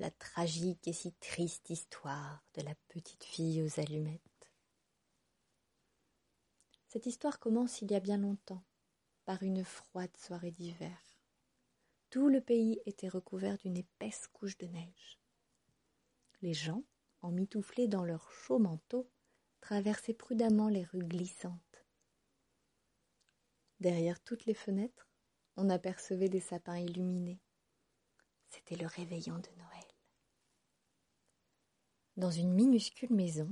la tragique et si triste histoire de la petite fille aux allumettes. Cette histoire commence il y a bien longtemps, par une froide soirée d'hiver. Tout le pays était recouvert d'une épaisse couche de neige. Les gens, emmitouflés dans leurs chauds manteaux, traversaient prudemment les rues glissantes. Derrière toutes les fenêtres, on apercevait des sapins illuminés. C'était le réveillon de Noël. Dans une minuscule maison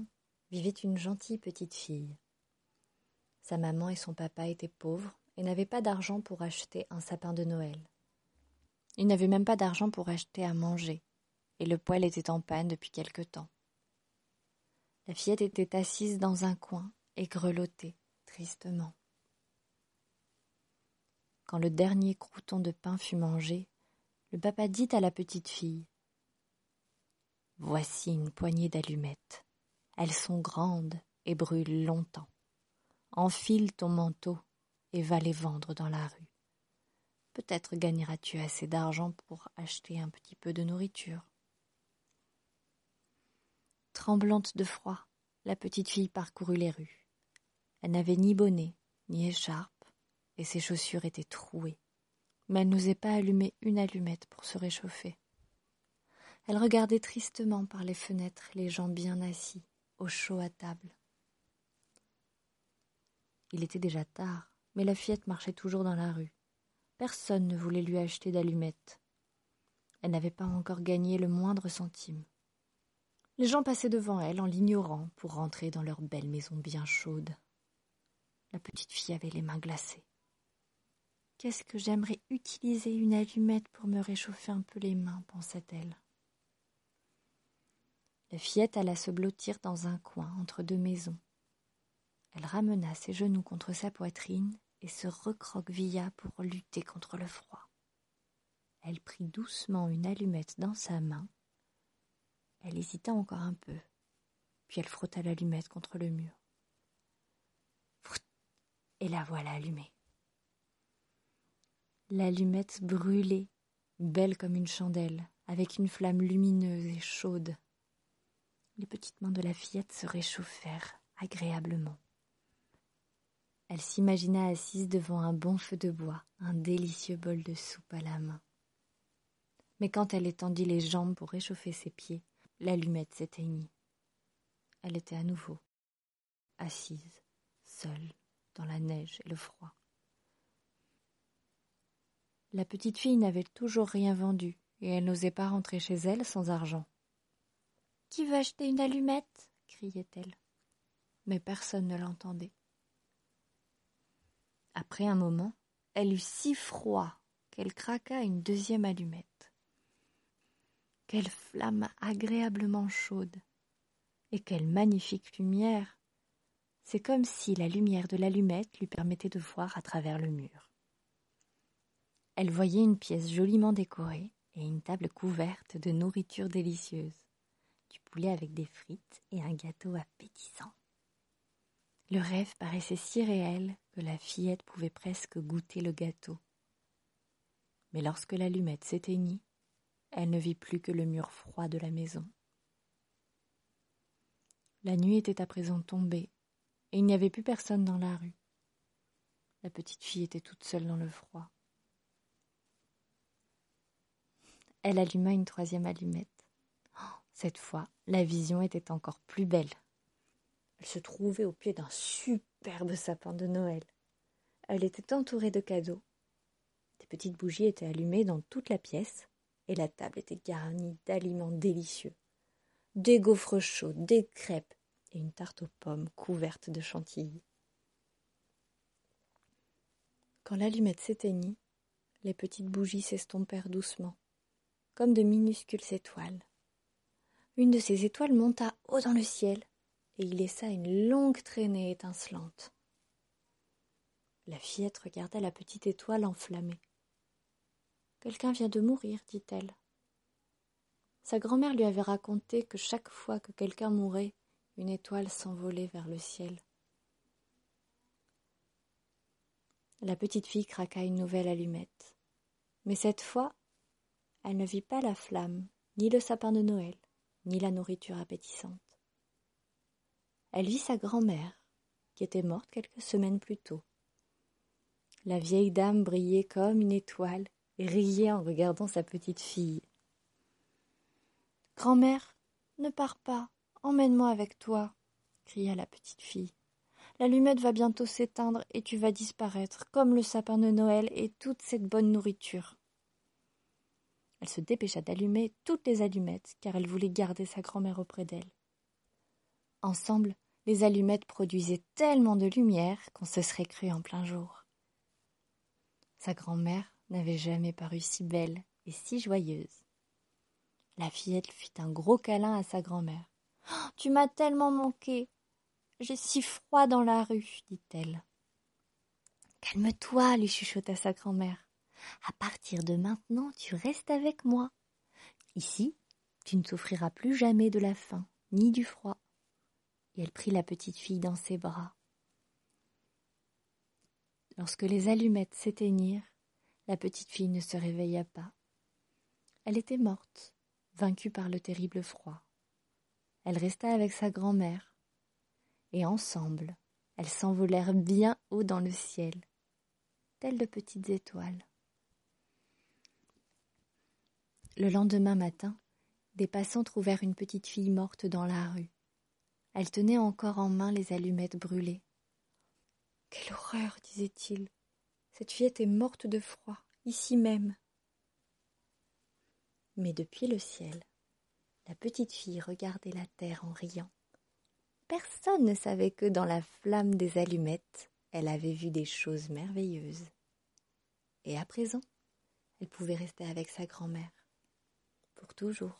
vivait une gentille petite fille. Sa maman et son papa étaient pauvres et n'avaient pas d'argent pour acheter un sapin de Noël. Ils n'avaient même pas d'argent pour acheter à manger, et le poêle était en panne depuis quelque temps. La fillette était assise dans un coin et grelottait tristement. Quand le dernier crouton de pain fut mangé, le papa dit à la petite fille Voici une poignée d'allumettes. Elles sont grandes et brûlent longtemps. Enfile ton manteau et va les vendre dans la rue. Peut-être gagneras-tu assez d'argent pour acheter un petit peu de nourriture. Tremblante de froid, la petite fille parcourut les rues. Elle n'avait ni bonnet, ni écharpe, et ses chaussures étaient trouées. Mais elle n'osait pas allumer une allumette pour se réchauffer. Elle regardait tristement par les fenêtres les gens bien assis, au chaud à table. Il était déjà tard, mais la fillette marchait toujours dans la rue. Personne ne voulait lui acheter d'allumettes. Elle n'avait pas encore gagné le moindre centime. Les gens passaient devant elle en l'ignorant pour rentrer dans leur belle maison bien chaude. La petite fille avait les mains glacées. Qu'est-ce que j'aimerais utiliser une allumette pour me réchauffer un peu les mains, pensa-t-elle. La fillette alla se blottir dans un coin entre deux maisons. Elle ramena ses genoux contre sa poitrine et se recroquevilla pour lutter contre le froid. Elle prit doucement une allumette dans sa main. Elle hésita encore un peu, puis elle frotta l'allumette contre le mur. Et la voilà allumée. L'allumette brûlait, belle comme une chandelle, avec une flamme lumineuse et chaude. Les petites mains de la fillette se réchauffèrent agréablement. Elle s'imagina assise devant un bon feu de bois, un délicieux bol de soupe à la main. Mais quand elle étendit les jambes pour réchauffer ses pieds, l'allumette s'éteignit. Elle était à nouveau assise, seule, dans la neige et le froid. La petite fille n'avait toujours rien vendu, et elle n'osait pas rentrer chez elle sans argent. Qui veut acheter une allumette? criait-elle. Mais personne ne l'entendait. Après un moment, elle eut si froid qu'elle craqua une deuxième allumette. Quelle flamme agréablement chaude Et quelle magnifique lumière C'est comme si la lumière de l'allumette lui permettait de voir à travers le mur. Elle voyait une pièce joliment décorée et une table couverte de nourriture délicieuse, du poulet avec des frites et un gâteau appétissant. Le rêve paraissait si réel que la fillette pouvait presque goûter le gâteau. Mais lorsque l'allumette s'éteignit, elle ne vit plus que le mur froid de la maison. La nuit était à présent tombée, et il n'y avait plus personne dans la rue. La petite fille était toute seule dans le froid. Elle alluma une troisième allumette. Cette fois, la vision était encore plus belle. Elle se trouvait au pied d'un superbe sapin de Noël. Elle était entourée de cadeaux. Des petites bougies étaient allumées dans toute la pièce, et la table était garnie d'aliments délicieux. Des gaufres chauds, des crêpes et une tarte aux pommes couverte de chantilly. Quand l'allumette s'éteignit, les petites bougies s'estompèrent doucement, comme de minuscules étoiles. Une de ces étoiles monta haut dans le ciel et y laissa une longue traînée étincelante. La fillette regarda la petite étoile enflammée. Quelqu'un vient de mourir, dit-elle. Sa grand-mère lui avait raconté que chaque fois que quelqu'un mourait, une étoile s'envolait vers le ciel. La petite fille craqua une nouvelle allumette. Mais cette fois, elle ne vit pas la flamme, ni le sapin de Noël, ni la nourriture appétissante. Elle vit sa grand-mère, qui était morte quelques semaines plus tôt. La vieille dame brillait comme une étoile et riait en regardant sa petite fille. Grand-mère, ne pars pas, emmène-moi avec toi, cria la petite fille. L'allumette va bientôt s'éteindre et tu vas disparaître, comme le sapin de Noël et toute cette bonne nourriture. Elle se dépêcha d'allumer toutes les allumettes, car elle voulait garder sa grand-mère auprès d'elle. Ensemble, les allumettes produisaient tellement de lumière qu'on se serait cru en plein jour. Sa grand-mère n'avait jamais paru si belle et si joyeuse. La fillette fit un gros câlin à sa grand-mère. Oh, tu m'as tellement manqué. J'ai si froid dans la rue, dit-elle. Calme-toi, lui chuchota sa grand-mère. À partir de maintenant, tu restes avec moi. Ici, tu ne souffriras plus jamais de la faim, ni du froid. Et elle prit la petite fille dans ses bras. Lorsque les allumettes s'éteignirent, la petite fille ne se réveilla pas. Elle était morte, vaincue par le terrible froid. Elle resta avec sa grand-mère, et ensemble, elles s'envolèrent bien haut dans le ciel, telles de petites étoiles. Le lendemain matin, des passants trouvèrent une petite fille morte dans la rue. Elle tenait encore en main les allumettes brûlées. Quelle horreur, disait-il. Cette fillette est morte de froid, ici même. Mais depuis le ciel, la petite fille regardait la terre en riant. Personne ne savait que dans la flamme des allumettes, elle avait vu des choses merveilleuses. Et à présent, elle pouvait rester avec sa grand-mère pour toujours.